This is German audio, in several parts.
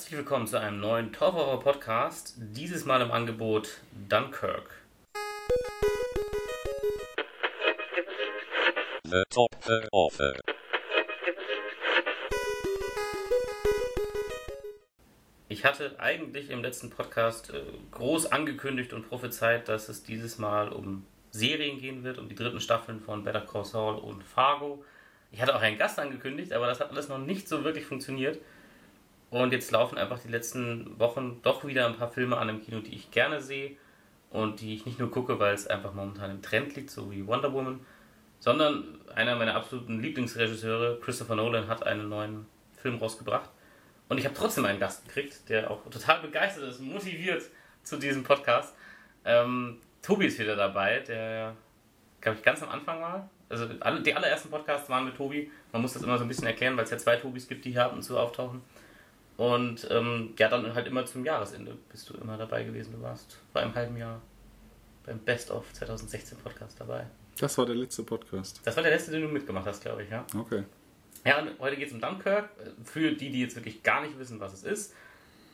Herzlich willkommen zu einem neuen Top Horror Podcast. Dieses Mal im Angebot Dunkirk. The Top Offer. Ich hatte eigentlich im letzten Podcast äh, groß angekündigt und prophezeit, dass es dieses Mal um Serien gehen wird, um die dritten Staffeln von Better Call Saul und Fargo. Ich hatte auch einen Gast angekündigt, aber das hat alles noch nicht so wirklich funktioniert. Und jetzt laufen einfach die letzten Wochen doch wieder ein paar Filme an im Kino, die ich gerne sehe und die ich nicht nur gucke, weil es einfach momentan im Trend liegt, so wie Wonder Woman, sondern einer meiner absoluten Lieblingsregisseure, Christopher Nolan, hat einen neuen Film rausgebracht. Und ich habe trotzdem einen Gast gekriegt, der auch total begeistert ist, motiviert zu diesem Podcast. Ähm, Tobi ist wieder dabei, der, glaube ich, ganz am Anfang war. Also die allerersten Podcasts waren mit Tobi. Man muss das immer so ein bisschen erklären, weil es ja zwei Tobis gibt, die hier ab und zu auftauchen. Und ähm, ja, dann halt immer zum Jahresende bist du immer dabei gewesen. Du warst vor einem halben Jahr beim Best of 2016 Podcast dabei. Das war der letzte Podcast. Das war der letzte, den du mitgemacht hast, glaube ich, ja. Okay. Ja, und heute geht es um Dunkirk. Für die, die jetzt wirklich gar nicht wissen, was es ist.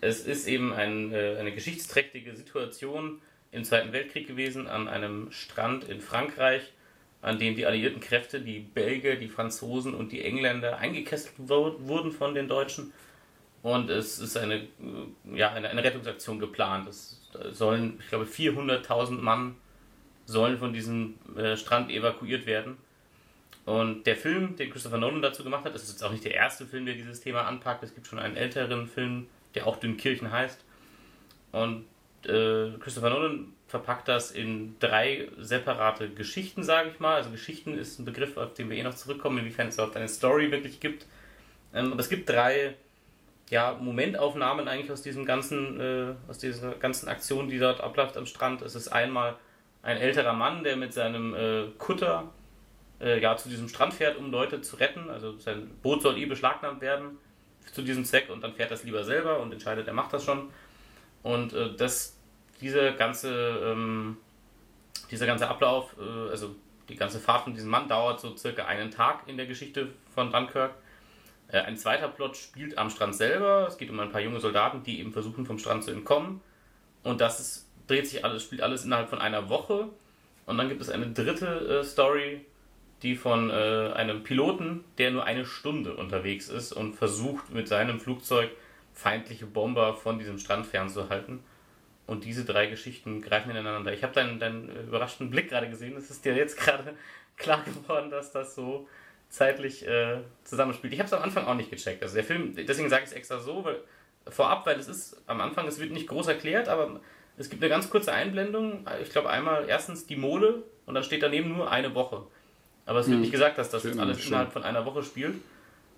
Es ist eben ein, äh, eine geschichtsträchtige Situation im Zweiten Weltkrieg gewesen, an einem Strand in Frankreich, an dem die alliierten Kräfte, die Belgier, die Franzosen und die Engländer eingekesselt wurden von den Deutschen und es ist eine, äh, ja, eine, eine Rettungsaktion geplant. Es sollen, ich glaube, 400.000 Mann sollen von diesem äh, Strand evakuiert werden. Und der Film, den Christopher Nolan dazu gemacht hat, ist jetzt auch nicht der erste Film, der dieses Thema anpackt. Es gibt schon einen älteren Film, der auch Dünnkirchen heißt. Und äh, Christopher Nolan verpackt das in drei separate Geschichten, sage ich mal. Also Geschichten ist ein Begriff, auf den wir eh noch zurückkommen, inwiefern es auch eine Story wirklich gibt. Ähm, aber es gibt drei ja, Momentaufnahmen eigentlich aus diesem ganzen, äh, aus dieser ganzen Aktion, die dort abläuft am Strand. Es ist einmal ein älterer Mann, der mit seinem äh, Kutter äh, ja, zu diesem Strand fährt, um Leute zu retten. Also sein Boot soll eh beschlagnahmt werden zu diesem Zweck und dann fährt es lieber selber und entscheidet, er macht das schon. Und äh, das, diese ganze, ähm, dieser ganze Ablauf, äh, also die ganze Fahrt von diesem Mann dauert so circa einen Tag in der Geschichte von Dunkirk. Äh, ein zweiter Plot spielt am Strand selber. Es geht um ein paar junge Soldaten, die eben versuchen, vom Strand zu entkommen. Und das ist, dreht sich alles, spielt alles innerhalb von einer Woche. Und dann gibt es eine dritte äh, Story, die von äh, einem Piloten, der nur eine Stunde unterwegs ist und versucht, mit seinem Flugzeug feindliche Bomber von diesem Strand fernzuhalten. Und diese drei Geschichten greifen ineinander. Ich habe deinen, deinen überraschten Blick gerade gesehen. Es ist dir jetzt gerade klar geworden, dass das so zeitlich äh, zusammenspielt. Ich habe es am Anfang auch nicht gecheckt. Also der Film, deswegen sage ich es extra so, weil vorab, weil es ist am Anfang, es wird nicht groß erklärt, aber es gibt eine ganz kurze Einblendung. Ich glaube einmal erstens die Mole und dann steht daneben nur eine Woche. Aber es wird hm. nicht gesagt, dass das Schön, alles schön. innerhalb von einer Woche spielt.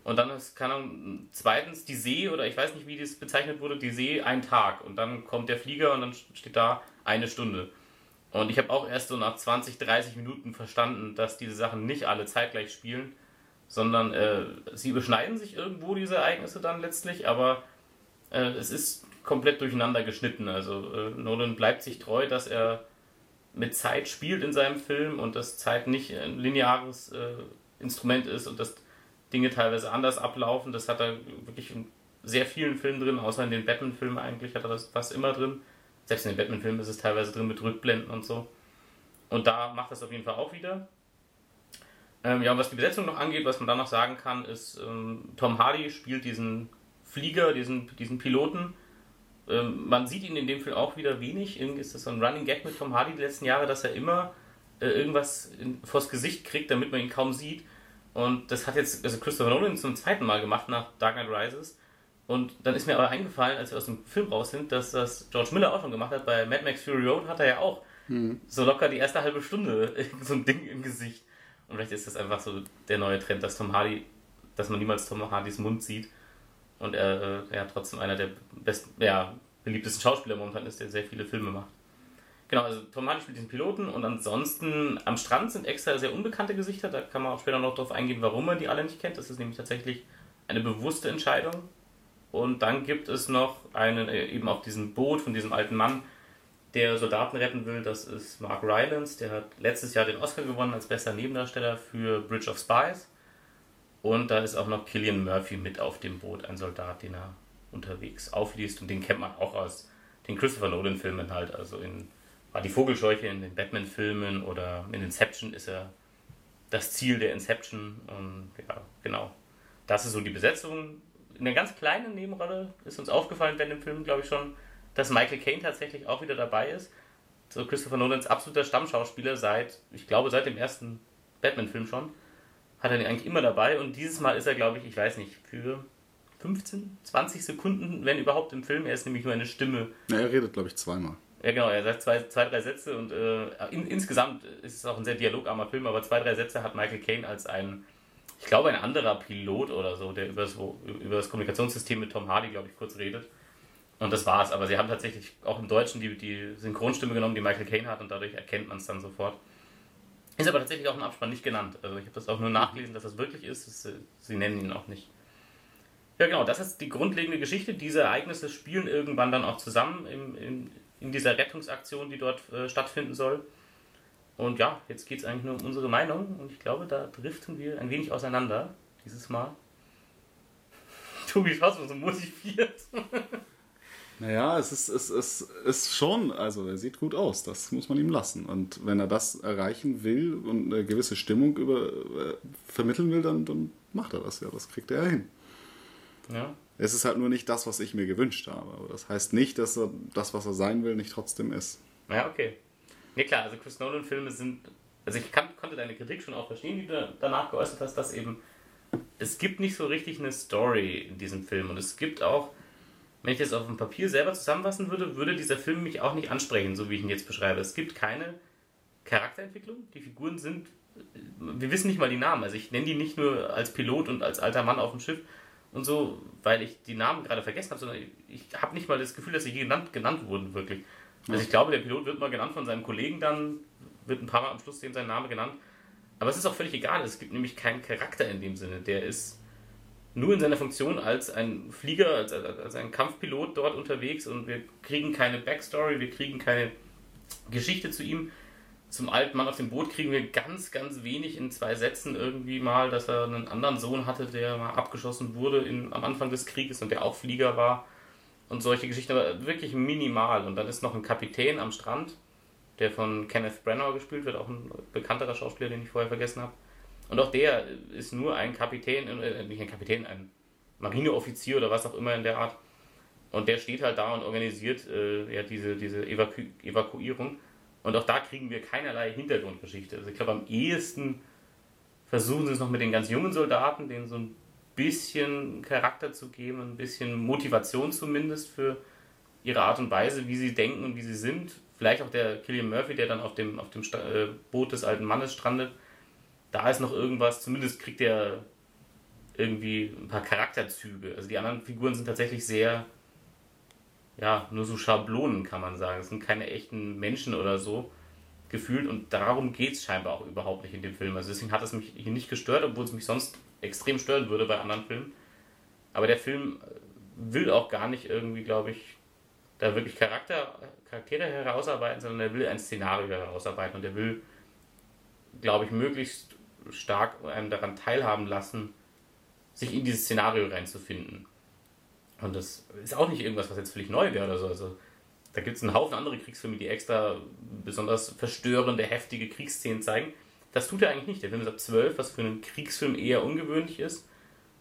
Und dann ist, keine Ahnung, zweitens die See, oder ich weiß nicht, wie das bezeichnet wurde, die See ein Tag. Und dann kommt der Flieger und dann steht da eine Stunde. Und ich habe auch erst so nach 20, 30 Minuten verstanden, dass diese Sachen nicht alle zeitgleich spielen, sondern äh, sie überschneiden sich irgendwo, diese Ereignisse dann letztlich, aber äh, es ist komplett durcheinander geschnitten. Also äh, Nolan bleibt sich treu, dass er mit Zeit spielt in seinem Film und dass Zeit nicht ein lineares äh, Instrument ist und dass Dinge teilweise anders ablaufen. Das hat er wirklich in sehr vielen Filmen drin, außer in den Batman-Filmen eigentlich hat er das fast immer drin. Selbst in den Batman-Filmen ist es teilweise drin mit Rückblenden und so. Und da macht das auf jeden Fall auch wieder. Ähm, ja, und was die Besetzung noch angeht, was man da noch sagen kann, ist, ähm, Tom Hardy spielt diesen Flieger, diesen, diesen Piloten. Ähm, man sieht ihn in dem Film auch wieder wenig. Irgendwie ist das so ein Running Gag mit Tom Hardy die letzten Jahre, dass er immer äh, irgendwas in, vors Gesicht kriegt, damit man ihn kaum sieht. Und das hat jetzt also Christopher Nolan zum zweiten Mal gemacht nach Dark Knight Rises. Und dann ist mir aber eingefallen, als wir aus dem Film raus sind, dass das George Miller auch schon gemacht hat. Bei Mad Max Fury Road hat er ja auch mhm. so locker die erste halbe Stunde so ein Ding im Gesicht. Und vielleicht ist das einfach so der neue Trend, dass Tom Hardy, dass man niemals Tom Hardys Mund sieht. Und er äh, ja trotzdem einer der besten, ja, beliebtesten Schauspieler momentan ist, der sehr viele Filme macht. Genau, also Tom Hardy spielt diesen Piloten und ansonsten am Strand sind extra sehr unbekannte Gesichter. Da kann man auch später noch darauf eingehen, warum man die alle nicht kennt. Das ist nämlich tatsächlich eine bewusste Entscheidung und dann gibt es noch einen, äh, eben auf diesem Boot von diesem alten Mann, der Soldaten retten will. Das ist Mark Rylance. Der hat letztes Jahr den Oscar gewonnen als bester Nebendarsteller für Bridge of Spies. Und da ist auch noch Killian Murphy mit auf dem Boot, ein Soldat, den er unterwegs aufliest. Und den kennt man auch aus den Christopher Nolan-Filmen halt. Also in war die Vogelscheuche in den Batman-Filmen oder in Inception ist er das Ziel der Inception. Und ja, genau. Das ist so die Besetzung. In einer ganz kleinen Nebenrolle ist uns aufgefallen während dem Film, glaube ich schon, dass Michael Caine tatsächlich auch wieder dabei ist. So Christopher Nolans absoluter Stammschauspieler seit, ich glaube, seit dem ersten Batman-Film schon. Hat er ihn eigentlich immer dabei und dieses Mal ist er, glaube ich, ich weiß nicht, für 15, 20 Sekunden, wenn überhaupt im Film. Er ist nämlich nur eine Stimme. Ja, er redet, glaube ich, zweimal. Ja, genau, er sagt zwei, zwei drei Sätze und äh, in, insgesamt ist es auch ein sehr dialogarmer Film, aber zwei, drei Sätze hat Michael Caine als ein, ich glaube, ein anderer Pilot oder so, der über das, über das Kommunikationssystem mit Tom Hardy, glaube ich, kurz redet. Und das war's. Aber sie haben tatsächlich auch im Deutschen die, die Synchronstimme genommen, die Michael Caine hat und dadurch erkennt man es dann sofort. Ist aber tatsächlich auch im Abspann nicht genannt. Also ich habe das auch nur nachgelesen, dass das wirklich ist. Das, sie nennen ihn auch nicht. Ja, genau, das ist die grundlegende Geschichte. Diese Ereignisse spielen irgendwann dann auch zusammen im, in, in dieser Rettungsaktion, die dort äh, stattfinden soll. Und ja, jetzt geht es eigentlich nur um unsere Meinung und ich glaube, da driften wir ein wenig auseinander dieses Mal. Tobi, schaust du so motiviert? Naja, es ist, es, es ist schon, also er sieht gut aus, das muss man ihm lassen. Und wenn er das erreichen will und eine gewisse Stimmung über, äh, vermitteln will, dann, dann macht er das ja, das kriegt er hin. Ja. Es ist halt nur nicht das, was ich mir gewünscht habe. Aber das heißt nicht, dass er das, was er sein will, nicht trotzdem ist. Ja, okay. Ne, klar, also Chris Nolan-Filme sind. Also ich kann, konnte deine Kritik schon auch verstehen, die du danach geäußert hast, dass eben es gibt nicht so richtig eine Story in diesem Film. Und es gibt auch wenn ich das auf dem Papier selber zusammenfassen würde, würde dieser Film mich auch nicht ansprechen, so wie ich ihn jetzt beschreibe. Es gibt keine Charakterentwicklung. Die Figuren sind. Wir wissen nicht mal die Namen. Also ich nenne die nicht nur als Pilot und als alter Mann auf dem Schiff und so, weil ich die Namen gerade vergessen habe, sondern ich habe nicht mal das Gefühl, dass sie je genannt, genannt wurden, wirklich. Also ich glaube, der Pilot wird mal genannt von seinem Kollegen dann, wird ein paar Mal am Schluss dem sein Name genannt. Aber es ist auch völlig egal. Es gibt nämlich keinen Charakter in dem Sinne. Der ist nur in seiner Funktion als ein Flieger, als, als ein Kampfpilot dort unterwegs und wir kriegen keine Backstory, wir kriegen keine Geschichte zu ihm. Zum alten Mann auf dem Boot kriegen wir ganz, ganz wenig in zwei Sätzen irgendwie mal, dass er einen anderen Sohn hatte, der mal abgeschossen wurde in, am Anfang des Krieges und der auch Flieger war und solche Geschichten, aber wirklich minimal. Und dann ist noch ein Kapitän am Strand, der von Kenneth Branagh gespielt wird, auch ein bekannterer Schauspieler, den ich vorher vergessen habe. Und auch der ist nur ein Kapitän, äh, nicht ein Kapitän, ein Marineoffizier oder was auch immer in der Art. Und der steht halt da und organisiert äh, ja, diese, diese Evaku Evakuierung. Und auch da kriegen wir keinerlei Hintergrundgeschichte. Also ich glaube, am ehesten versuchen sie es noch mit den ganz jungen Soldaten, denen so ein bisschen Charakter zu geben, ein bisschen Motivation zumindest für ihre Art und Weise, wie sie denken und wie sie sind. Vielleicht auch der Killian Murphy, der dann auf dem, auf dem äh, Boot des alten Mannes strandet da ist noch irgendwas, zumindest kriegt er irgendwie ein paar Charakterzüge. Also die anderen Figuren sind tatsächlich sehr, ja, nur so Schablonen, kann man sagen. Es sind keine echten Menschen oder so gefühlt und darum geht es scheinbar auch überhaupt nicht in dem Film. Also deswegen hat es mich hier nicht gestört, obwohl es mich sonst extrem stören würde bei anderen Filmen. Aber der Film will auch gar nicht irgendwie, glaube ich, da wirklich Charakter, Charaktere herausarbeiten, sondern er will ein Szenario herausarbeiten und er will, glaube ich, möglichst stark einem daran teilhaben lassen, sich in dieses Szenario reinzufinden. Und das ist auch nicht irgendwas, was jetzt völlig neu wäre oder so. Also, da gibt es einen Haufen andere Kriegsfilme, die extra besonders verstörende, heftige Kriegsszenen zeigen. Das tut er eigentlich nicht. Der Film ist ab 12, was für einen Kriegsfilm eher ungewöhnlich ist.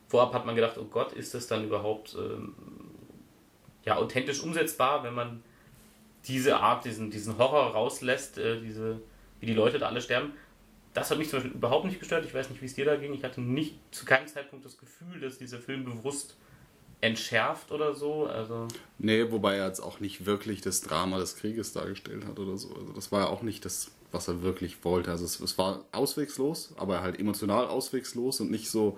Vorab hat man gedacht, oh Gott, ist das dann überhaupt ähm, ja, authentisch umsetzbar, wenn man diese Art, diesen, diesen Horror rauslässt, äh, diese, wie die Leute da alle sterben. Das hat mich zum Beispiel überhaupt nicht gestört. Ich weiß nicht, wie es dir da ging. Ich hatte nicht zu keinem Zeitpunkt das Gefühl, dass dieser Film bewusst entschärft oder so. Also nee, wobei er jetzt auch nicht wirklich das Drama des Krieges dargestellt hat oder so. Also das war ja auch nicht das, was er wirklich wollte. Also es, es war auswegslos, aber halt emotional auswegslos und nicht so,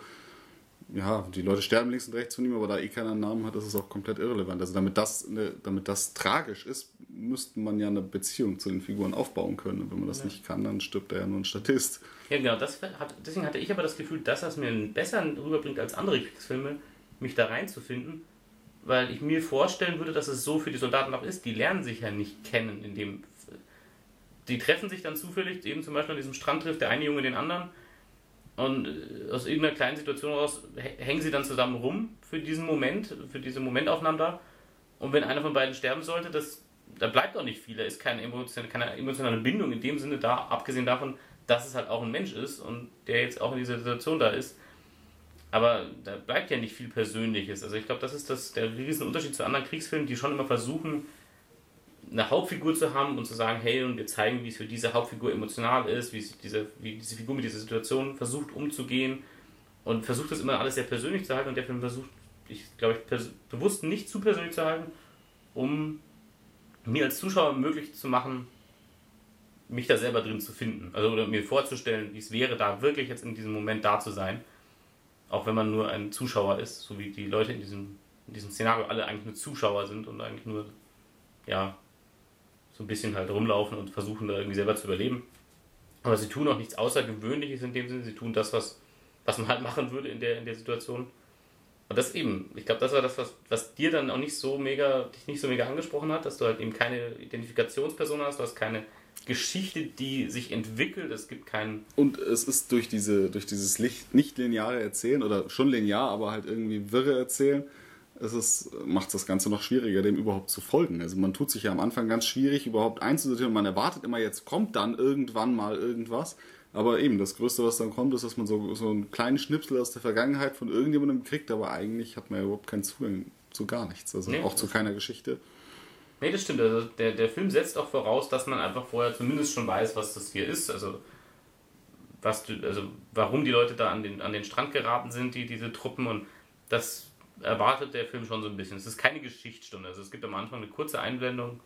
ja, die Leute sterben links und rechts von ihm, aber da eh keiner einen Namen hat, ist es auch komplett irrelevant. Also damit das, ne, damit das tragisch ist, müsste man ja eine Beziehung zu den Figuren aufbauen können. Und wenn man das ja. nicht kann, dann stirbt er ja nur ein Statist. Ja, genau. Hat, deswegen hatte ich aber das Gefühl, dass das mir besser rüberbringt als andere Kriegsfilme, mich da reinzufinden, weil ich mir vorstellen würde, dass es so für die Soldaten auch ist. Die lernen sich ja nicht kennen in dem. Die treffen sich dann zufällig, eben zum Beispiel an diesem Strand trifft der eine Junge den anderen und äh, aus irgendeiner kleinen Situation raus hängen sie dann zusammen rum für diesen Moment, für diese Momentaufnahmen da. Und wenn einer von beiden sterben sollte, das, da bleibt auch nicht viel. Da ist keine emotionale, keine emotionale Bindung in dem Sinne da, abgesehen davon, dass es halt auch ein Mensch ist und der jetzt auch in dieser Situation da ist. Aber da bleibt ja nicht viel Persönliches. Also ich glaube, das ist das, der riesen Unterschied zu anderen Kriegsfilmen, die schon immer versuchen, eine Hauptfigur zu haben und zu sagen, hey, und wir zeigen, wie es für diese Hauptfigur emotional ist, wie, diese, wie diese Figur mit dieser Situation versucht umzugehen und versucht das immer alles sehr persönlich zu halten und der Film versucht, ich glaube ich, bewusst nicht zu persönlich zu halten, um mir als Zuschauer möglich zu machen, mich da selber drin zu finden. Also oder mir vorzustellen, wie es wäre, da wirklich jetzt in diesem Moment da zu sein. Auch wenn man nur ein Zuschauer ist, so wie die Leute in diesem, in diesem Szenario alle eigentlich nur Zuschauer sind und eigentlich nur, ja, so ein bisschen halt rumlaufen und versuchen da irgendwie selber zu überleben. Aber sie tun auch nichts Außergewöhnliches in dem Sinne, sie tun das, was, was man halt machen würde in der, in der Situation. Und das eben, ich glaube, das war das, was, was dir dann auch nicht so mega, dich nicht so mega angesprochen hat, dass du halt eben keine Identifikationsperson hast, du hast keine Geschichte, die sich entwickelt, es gibt keinen. Und es ist durch diese, durch dieses nicht lineare Erzählen oder schon linear, aber halt irgendwie wirre Erzählen, es macht das Ganze noch schwieriger, dem überhaupt zu folgen. Also man tut sich ja am Anfang ganz schwierig, überhaupt einzusortieren. Man erwartet immer, jetzt kommt dann irgendwann mal irgendwas. Aber eben, das Größte, was dann kommt, ist, dass man so, so einen kleinen Schnipsel aus der Vergangenheit von irgendjemandem kriegt, aber eigentlich hat man ja überhaupt keinen Zugang zu gar nichts. Also nee, auch zu keiner Geschichte. Nee, das stimmt. Also der, der Film setzt auch voraus, dass man einfach vorher zumindest schon weiß, was das hier ist. Also, was also warum die Leute da an den, an den Strand geraten sind, die, diese Truppen. Und das erwartet der Film schon so ein bisschen. Es ist keine Geschichtsstunde. Also es gibt am Anfang eine kurze Einblendung,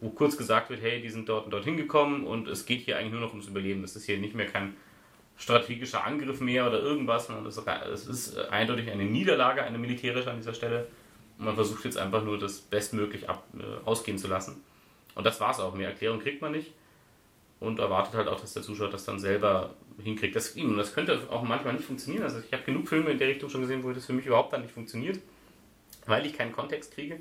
wo kurz gesagt wird, hey, die sind dort und dorthin gekommen und es geht hier eigentlich nur noch ums Überleben. Es ist hier nicht mehr kein strategischer Angriff mehr oder irgendwas, sondern es ist eindeutig eine Niederlage, eine militärische an dieser Stelle. Und man versucht jetzt einfach nur das bestmöglich ab, äh, ausgehen zu lassen. Und das war es auch. Mehr Erklärung kriegt man nicht. Und erwartet halt auch, dass der Zuschauer das dann selber hinkriegt. Das, das könnte auch manchmal nicht funktionieren. Also ich habe genug Filme in der Richtung schon gesehen, wo das für mich überhaupt dann nicht funktioniert, weil ich keinen Kontext kriege.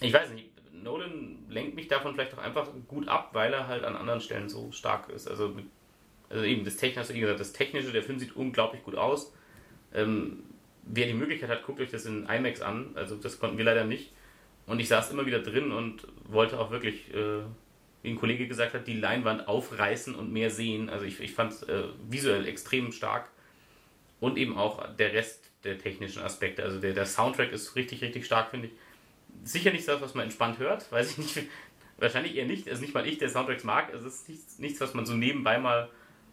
Ich weiß nicht, Nolan lenkt mich davon vielleicht auch einfach gut ab, weil er halt an anderen Stellen so stark ist. Also, also eben das Technische, wie gesagt, das Technische, der Film sieht unglaublich gut aus. Ähm, wer die Möglichkeit hat, guckt euch das in IMAX an. Also das konnten wir leider nicht. Und ich saß immer wieder drin und wollte auch wirklich, äh, wie ein Kollege gesagt hat, die Leinwand aufreißen und mehr sehen. Also ich, ich fand es äh, visuell extrem stark. Und eben auch der Rest der technischen Aspekte. Also der, der Soundtrack ist richtig, richtig stark, finde ich. Sicher nicht das, was man entspannt hört, weiß ich nicht. Wahrscheinlich eher nicht. Also nicht mal ich, der Soundtracks mag. Es ist nichts, nichts, was man so nebenbei mal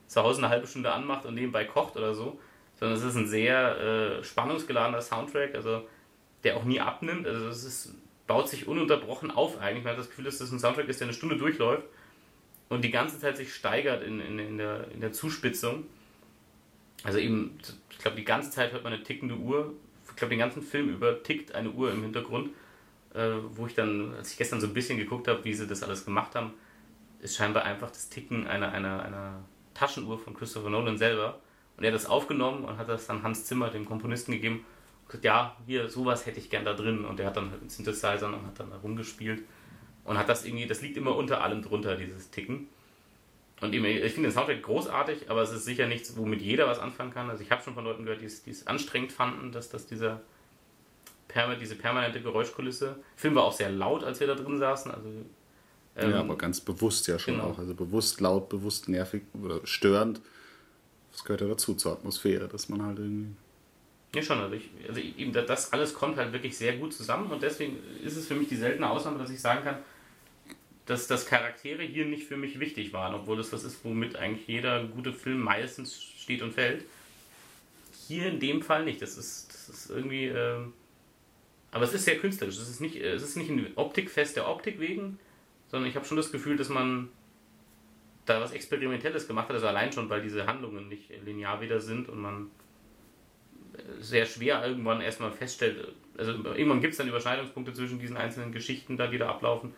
zu Hause eine halbe Stunde anmacht und nebenbei kocht oder so sondern es ist ein sehr äh, spannungsgeladener Soundtrack, also der auch nie abnimmt. Also es ist, baut sich ununterbrochen auf eigentlich. Man hat das Gefühl, dass das ein Soundtrack ist, der eine Stunde durchläuft und die ganze Zeit sich steigert in, in, in, der, in der Zuspitzung. Also eben, ich glaube, die ganze Zeit hört man eine tickende Uhr. Ich glaube, den ganzen Film über tickt eine Uhr im Hintergrund. Äh, wo ich dann, als ich gestern so ein bisschen geguckt habe, wie sie das alles gemacht haben, ist scheinbar einfach das Ticken einer, einer, einer Taschenuhr von Christopher Nolan selber. Und er hat das aufgenommen und hat das dann Hans Zimmer, dem Komponisten, gegeben. Und gesagt, ja, hier, sowas hätte ich gern da drin. Und er hat dann halt einen Synthesizer und hat dann da rumgespielt. Und hat das irgendwie, das liegt immer unter allem drunter, dieses Ticken. Und ich finde den Soundtrack großartig, aber es ist sicher nichts, womit jeder was anfangen kann. Also ich habe schon von Leuten gehört, die es, anstrengend fanden, dass das dieser diese permanente Geräuschkulisse. Der Film war auch sehr laut, als wir da drin saßen. Also, ähm, ja, aber ganz bewusst ja schon genau. auch. Also bewusst laut, bewusst nervig oder störend. Das gehört ja dazu, zur Atmosphäre, dass man halt irgendwie. Ja, schon. Also, ich, also eben das alles kommt halt wirklich sehr gut zusammen und deswegen ist es für mich die seltene Ausnahme, dass ich sagen kann, dass das Charaktere hier nicht für mich wichtig waren, obwohl das was ist, womit eigentlich jeder gute Film meistens steht und fällt. Hier in dem Fall nicht. Das ist, das ist irgendwie. Äh, aber es ist sehr künstlerisch. Es ist nicht, es ist nicht ein Optikfest der Optik wegen, sondern ich habe schon das Gefühl, dass man da was Experimentelles gemacht hat, also allein schon, weil diese Handlungen nicht linear wieder sind und man sehr schwer irgendwann erstmal feststellt, also irgendwann gibt es dann Überschneidungspunkte zwischen diesen einzelnen Geschichten da, die da ablaufen.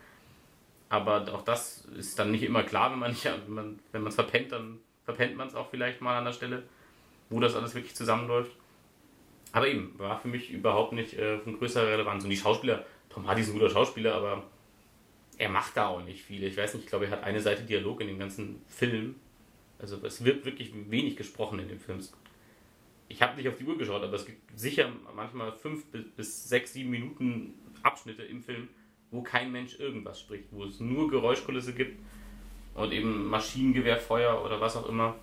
Aber auch das ist dann nicht immer klar, wenn man nicht, wenn man wenn man es verpennt, dann verpennt man es auch vielleicht mal an der Stelle, wo das alles wirklich zusammenläuft. Aber eben, war für mich überhaupt nicht äh, von größerer Relevanz. Und die Schauspieler, Tom Hardy ist ein guter Schauspieler, aber er macht da auch nicht viel. Ich weiß nicht, ich glaube, er hat eine Seite Dialog in dem ganzen Film. Also es wird wirklich wenig gesprochen in dem Film. Ich habe nicht auf die Uhr geschaut, aber es gibt sicher manchmal fünf bis sechs, sieben Minuten Abschnitte im Film, wo kein Mensch irgendwas spricht, wo es nur Geräuschkulisse gibt und eben Maschinengewehrfeuer oder was auch immer.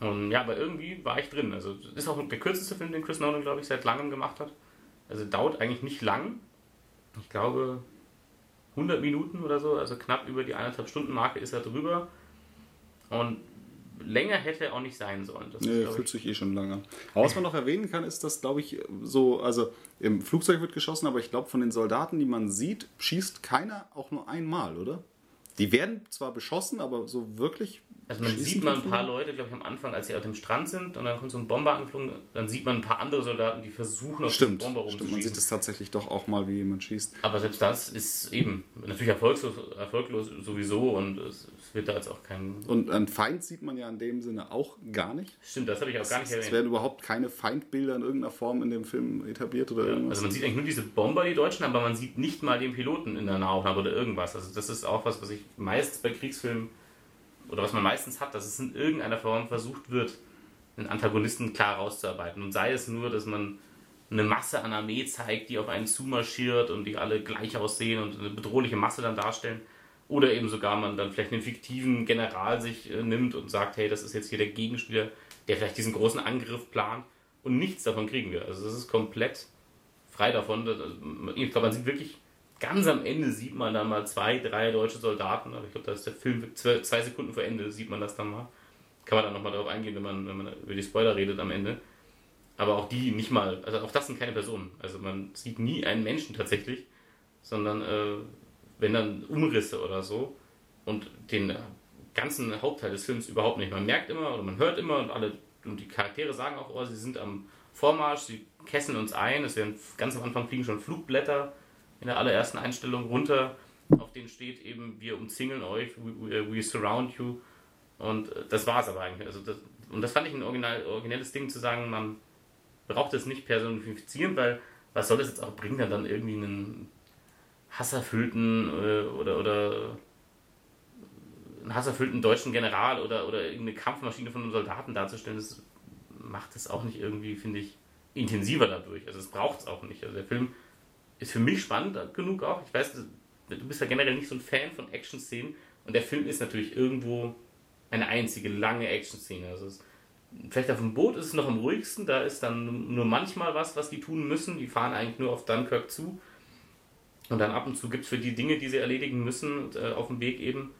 Und ja, aber irgendwie war ich drin. Also ist auch der kürzeste Film, den Chris Nolan, glaube ich, seit langem gemacht hat. Also dauert eigentlich nicht lang. Ich glaube 100 Minuten oder so, also knapp über die eineinhalb Stunden Marke ist er drüber. Und länger hätte er auch nicht sein sollen. Das nee, fühlt sich eh schon lange. Aber was man noch erwähnen kann, ist, dass, glaube ich, so, also im Flugzeug wird geschossen, aber ich glaube, von den Soldaten, die man sieht, schießt keiner auch nur einmal, oder? Die werden zwar beschossen, aber so wirklich also man sieht mal ein paar Leute, glaube ich, am Anfang, als sie auf dem Strand sind und dann kommt so ein Bomber angeflogen, dann sieht man ein paar andere Soldaten, die versuchen auf stimmt, den Bomber rumzuschießen. Stimmt, man sieht es tatsächlich doch auch mal, wie jemand schießt. Aber selbst das ist eben natürlich erfolglos, erfolglos sowieso und es, wird da jetzt auch kein... Und ein Feind sieht man ja in dem Sinne auch gar nicht. Stimmt, das habe ich auch gar nicht erwähnt. Es werden überhaupt keine Feindbilder in irgendeiner Form in dem Film etabliert oder ja, irgendwas. Also man sieht eigentlich nur diese Bomber, die Deutschen, aber man sieht nicht mal den Piloten in der Nahaufnahme oder irgendwas. Also das ist auch was, was ich meist bei Kriegsfilmen oder was man meistens hat, dass es in irgendeiner Form versucht wird, den Antagonisten klar rauszuarbeiten. Und sei es nur, dass man eine Masse an Armee zeigt, die auf einen zumarschiert und die alle gleich aussehen und eine bedrohliche Masse dann darstellen. Oder eben sogar man dann vielleicht einen fiktiven General sich äh, nimmt und sagt, hey, das ist jetzt hier der Gegenspieler, der vielleicht diesen großen Angriff plant. Und nichts davon kriegen wir. Also es ist komplett frei davon. Ich glaube, man sieht wirklich Ganz am Ende sieht man dann mal zwei, drei deutsche Soldaten. Aber ich glaube, da ist der Film zwei, zwei Sekunden vor Ende, sieht man das dann mal. Kann man dann nochmal darauf eingehen, wenn man, wenn man über die Spoiler redet am Ende. Aber auch die nicht mal, also auch das sind keine Personen. Also man sieht nie einen Menschen tatsächlich, sondern äh, wenn dann Umrisse oder so und den ganzen Hauptteil des Films überhaupt nicht. Man merkt immer oder man hört immer und alle und die Charaktere sagen auch, oh, sie sind am Vormarsch, sie kesseln uns ein. Es werden ganz am Anfang fliegen schon Flugblätter in der allerersten Einstellung runter, auf denen steht eben, wir umzingeln euch, we, we surround you. Und äh, das war es aber eigentlich. Also das, und das fand ich ein original, originelles Ding zu sagen, man braucht es nicht personifizieren, weil was soll das jetzt auch bringen, dann irgendwie einen hasserfüllten äh, oder, oder einen hasserfüllten deutschen General oder, oder irgendeine Kampfmaschine von einem Soldaten darzustellen, das macht es auch nicht irgendwie, finde ich, intensiver dadurch. Also es braucht es auch nicht. Also der Film ist für mich spannend genug auch. Ich weiß, du bist ja generell nicht so ein Fan von Action-Szenen und der Film ist natürlich irgendwo eine einzige lange Action-Szene. Also es, vielleicht auf dem Boot ist es noch am ruhigsten, da ist dann nur manchmal was, was die tun müssen. Die fahren eigentlich nur auf Dunkirk zu. Und dann ab und zu gibt es für die Dinge, die sie erledigen müssen, äh, auf dem Weg eben.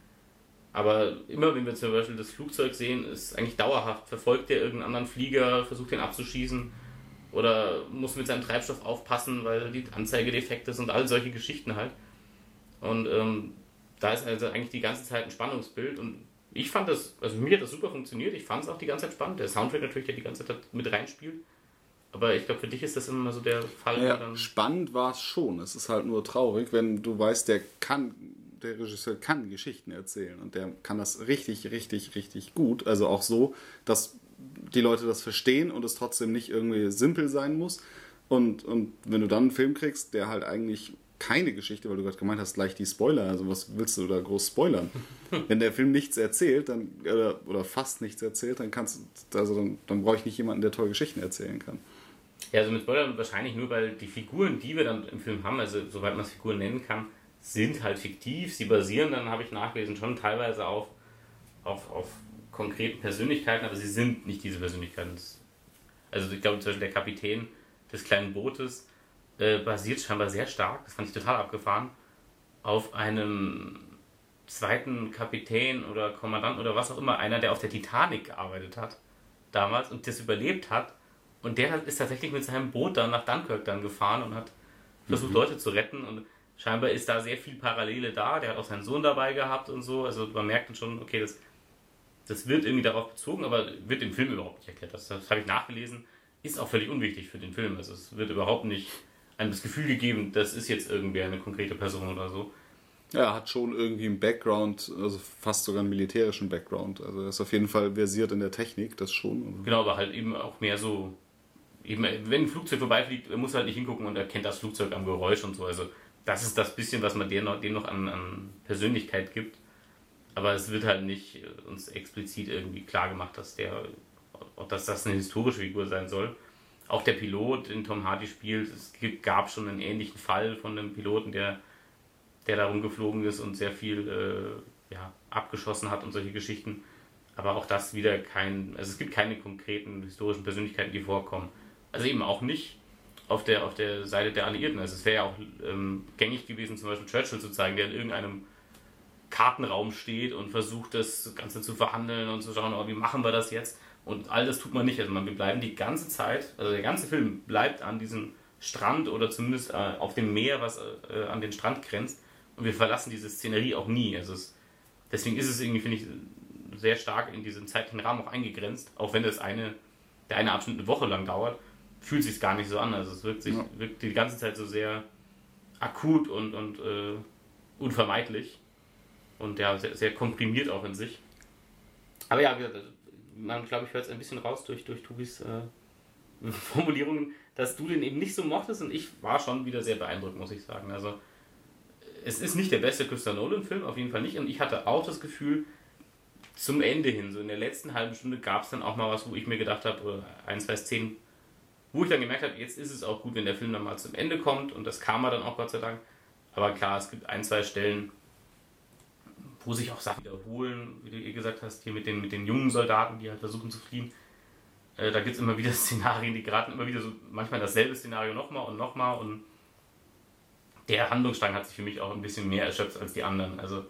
Aber immer, wenn wir zum Beispiel das Flugzeug sehen, ist eigentlich dauerhaft. Verfolgt der irgendeinen anderen Flieger, versucht den abzuschießen oder muss mit seinem Treibstoff aufpassen, weil die Anzeige defekt ist und all solche Geschichten halt. Und ähm, da ist also eigentlich die ganze Zeit ein Spannungsbild und ich fand das, also mir hat das super funktioniert, ich fand es auch die ganze Zeit spannend. Der Soundtrack natürlich, der die ganze Zeit mit reinspielt. Aber ich glaube, für dich ist das immer so der Fall. Ja, spannend war es schon. Es ist halt nur traurig, wenn du weißt, der kann, der Regisseur kann Geschichten erzählen und der kann das richtig, richtig, richtig gut. Also auch so, dass die Leute das verstehen und es trotzdem nicht irgendwie simpel sein muss. Und, und wenn du dann einen Film kriegst, der halt eigentlich keine Geschichte, weil du gerade gemeint hast, gleich die Spoiler, also was willst du da groß spoilern? wenn der Film nichts erzählt, dann, oder, oder fast nichts erzählt, dann kannst also dann, dann brauche ich nicht jemanden, der tolle Geschichten erzählen kann. Ja, also mit Spoilern wahrscheinlich nur, weil die Figuren, die wir dann im Film haben, also soweit man es Figuren nennen kann, sind halt fiktiv. Sie basieren dann, habe ich nachgelesen, schon teilweise auf, auf, auf konkreten Persönlichkeiten, aber sie sind nicht diese Persönlichkeiten. Also ich glaube zum Beispiel der Kapitän des kleinen Bootes äh, basiert scheinbar sehr stark, das fand ich total abgefahren, auf einem zweiten Kapitän oder Kommandant oder was auch immer, einer, der auf der Titanic gearbeitet hat damals und das überlebt hat. Und der ist tatsächlich mit seinem Boot dann nach Dunkirk dann gefahren und hat versucht, mhm. Leute zu retten. Und scheinbar ist da sehr viel Parallele da. Der hat auch seinen Sohn dabei gehabt und so. Also man merkt dann schon, okay, das das wird irgendwie darauf bezogen, aber wird im Film überhaupt nicht erklärt. Das, das habe ich nachgelesen. Ist auch völlig unwichtig für den Film. Also es wird überhaupt nicht einem das Gefühl gegeben, das ist jetzt irgendwie eine konkrete Person oder so. Ja, er hat schon irgendwie einen Background, also fast sogar einen militärischen Background. Also er ist auf jeden Fall versiert in der Technik, das schon. Also genau, aber halt eben auch mehr so, eben, wenn ein Flugzeug vorbeifliegt, muss er halt nicht hingucken und erkennt das Flugzeug am Geräusch und so. Also das ist das bisschen, was man dem noch, dem noch an, an Persönlichkeit gibt. Aber es wird halt nicht äh, uns explizit irgendwie klar gemacht, dass der, dass das eine historische Figur sein soll. Auch der Pilot, den Tom Hardy spielt, es gab schon einen ähnlichen Fall von einem Piloten, der, der da rumgeflogen ist und sehr viel äh, ja, abgeschossen hat und solche Geschichten. Aber auch das wieder kein, also es gibt keine konkreten historischen Persönlichkeiten, die vorkommen. Also eben auch nicht auf der, auf der Seite der Alliierten. Also es wäre ja auch ähm, gängig gewesen, zum Beispiel Churchill zu zeigen, der in irgendeinem Kartenraum steht und versucht, das Ganze zu verhandeln und zu schauen, oh, wie machen wir das jetzt? Und all das tut man nicht. Also man, wir bleiben die ganze Zeit, also der ganze Film bleibt an diesem Strand oder zumindest äh, auf dem Meer, was äh, an den Strand grenzt. Und wir verlassen diese Szenerie auch nie. Also es, deswegen ist es irgendwie, finde ich, sehr stark in diesen zeitlichen Rahmen auch eingegrenzt, auch wenn das eine, der eine Abschnitt eine Woche lang dauert, fühlt sich gar nicht so an. Also es wirkt sich ja. wirkt die ganze Zeit so sehr akut und, und äh, unvermeidlich und ja, sehr, sehr, komprimiert auch in sich. Aber ja, man glaube ich hört es ein bisschen raus durch, durch Tobis äh, Formulierungen, dass du den eben nicht so mochtest und ich war schon wieder sehr beeindruckt, muss ich sagen. Also es ist nicht der beste Christopher Nolan-Film, auf jeden Fall nicht. Und ich hatte auch das Gefühl, zum Ende hin, so in der letzten halben Stunde, gab es dann auch mal was, wo ich mir gedacht habe, ein, zwei Szenen, wo ich dann gemerkt habe, jetzt ist es auch gut, wenn der Film dann mal zum Ende kommt und das kam er dann auch Gott sei Dank. Aber klar, es gibt ein, zwei Stellen, wo sich auch Sachen wiederholen, wie du ihr gesagt hast, hier mit den, mit den jungen Soldaten, die halt versuchen zu fliehen. Äh, da gibt es immer wieder Szenarien, die geraten immer wieder so, manchmal dasselbe Szenario nochmal und nochmal und der Handlungsstrang hat sich für mich auch ein bisschen mehr erschöpft als die anderen. Also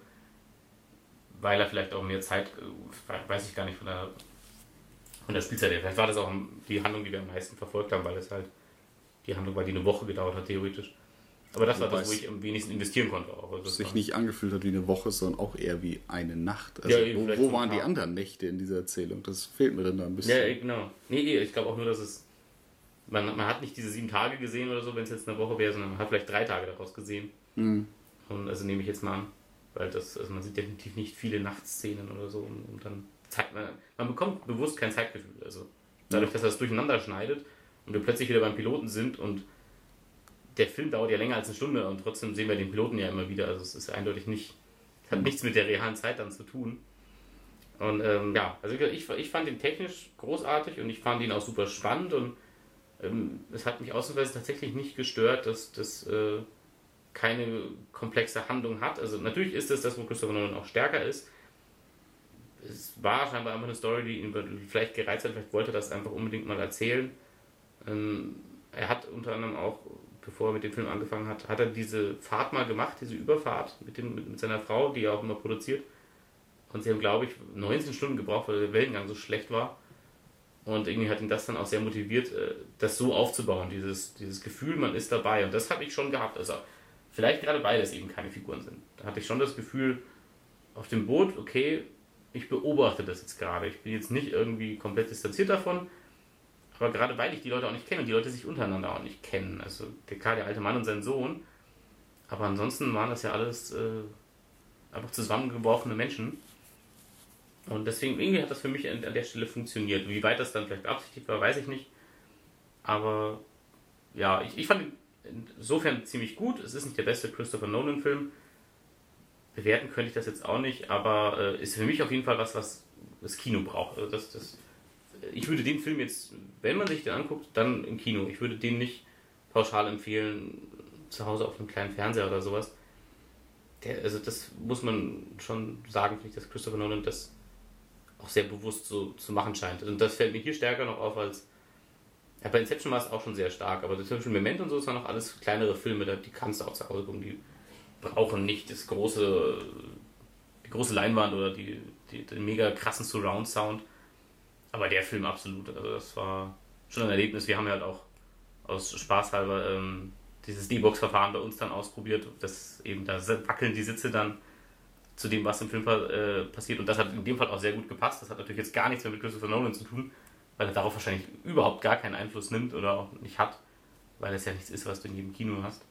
weil er vielleicht auch mehr Zeit, äh, weiß ich gar nicht, von der, von der Spielzeit her. Vielleicht war das auch die Handlung, die wir am meisten verfolgt haben, weil es halt die Handlung war, die eine Woche gedauert hat, theoretisch. Aber das war das, wo ich am wenigsten investieren konnte. Auch. Also sich nicht angefühlt hat wie eine Woche, sondern auch eher wie eine Nacht. Also ja, wo, wo waren die anderen Nächte in dieser Erzählung? Das fehlt mir dann da ein bisschen. Ja, genau. Nee, ich glaube auch nur, dass es. Man, man hat nicht diese sieben Tage gesehen oder so, wenn es jetzt eine Woche wäre, sondern man hat vielleicht drei Tage daraus gesehen. Mhm. Und also nehme ich jetzt mal an. Weil das, also man sieht definitiv nicht viele Nachtszenen oder so und, und dann zeigt man, man bekommt bewusst kein Zeitgefühl. Also dadurch, dass er das durcheinander schneidet und wir plötzlich wieder beim Piloten sind und der Film dauert ja länger als eine Stunde und trotzdem sehen wir den Piloten ja immer wieder. Also es ist eindeutig nicht, hat mhm. nichts mit der realen Zeit dann zu tun. Und ähm, ja, also ich, ich fand ihn technisch großartig und ich fand ihn auch super spannend und ähm, es hat mich ausnahmsweise tatsächlich nicht gestört, dass das äh, keine komplexe Handlung hat. Also natürlich ist es das, wo Christopher Nolan auch stärker ist. Es war scheinbar einfach eine Story, die ihn vielleicht gereizt hat, vielleicht wollte er das einfach unbedingt mal erzählen. Ähm, er hat unter anderem auch, bevor er mit dem Film angefangen hat, hat er diese Fahrt mal gemacht, diese Überfahrt mit, dem, mit, seiner Frau, die er auch immer produziert. Und sie haben, glaube ich, 19 Stunden gebraucht, weil der Wellengang so schlecht war. Und irgendwie hat ihn das dann auch sehr motiviert, äh, das so aufzubauen, dieses, dieses Gefühl, man ist dabei. Und das habe ich schon gehabt. Also Vielleicht gerade weil es eben keine Figuren sind. Da hatte ich schon das Gefühl, auf dem Boot, okay, ich beobachte das jetzt gerade. Ich bin jetzt nicht irgendwie komplett distanziert davon, aber gerade weil ich die Leute auch nicht kenne und die Leute sich untereinander auch nicht kennen. Also der Karl, der alte Mann und sein Sohn. Aber ansonsten waren das ja alles äh, einfach zusammengeworfene Menschen. Und deswegen, irgendwie hat das für mich an, der Stelle funktioniert. Wie weit das dann vielleicht beabsichtigt war, weiß ich nicht. Aber ja, ich, ich fand insofern ziemlich gut. Es ist nicht der beste Christopher Nolan-Film. Bewerten könnte ich das jetzt auch nicht, aber äh, ist für mich auf jeden Fall was, was das Kino braucht. Also das, das, ich würde den Film jetzt, wenn man sich den anguckt, dann im Kino. Ich würde den nicht pauschal empfehlen, zu Hause auf einem kleinen Fernseher oder sowas. Der, also das muss man schon sagen, finde ich, dass Christopher Nolan das auch sehr bewusst so zu machen scheint. Und das fällt mir hier stärker noch auf als ja, bei Inception war es auch schon sehr stark, aber das Inception Memento und so, das waren noch alles kleinere Filme, die kannst du auch zu Hause gucken, die brauchen nicht das große, die große Leinwand oder die, die, den mega krassen Surround-Sound. Aber der Film absolut, also das war schon ein Erlebnis. Wir haben ja halt auch aus Spaß halber ähm, dieses D-Box-Verfahren bei uns dann ausprobiert, dass eben da wackeln die Sitze dann zu dem, was im Film äh, passiert. Und das hat in dem Fall auch sehr gut gepasst. Das hat natürlich jetzt gar nichts mehr mit Christopher Nolan zu tun, weil er darauf wahrscheinlich überhaupt gar keinen Einfluss nimmt oder auch nicht hat, weil es ja nichts ist, was du in jedem Kino hast.